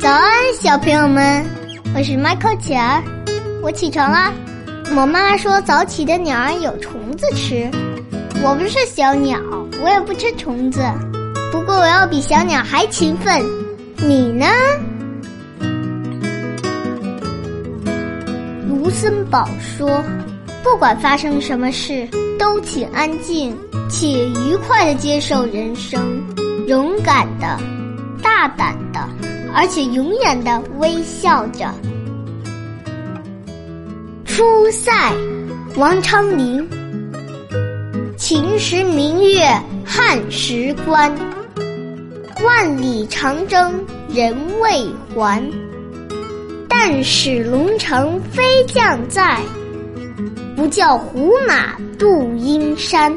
早安，小朋友们，我是 Michael 儿，我起床啦。我妈说早起的鸟儿有虫子吃，我不是小鸟，我也不吃虫子。不过我要比小鸟还勤奋，你呢？卢森堡说：“不管发生什么事，都请安静，且愉快的接受人生。”勇敢的、大胆的，而且永远的微笑着。”出塞，王昌龄。秦时明月汉时关，万里长征人未还。但使龙城飞将在，不教胡马度阴山。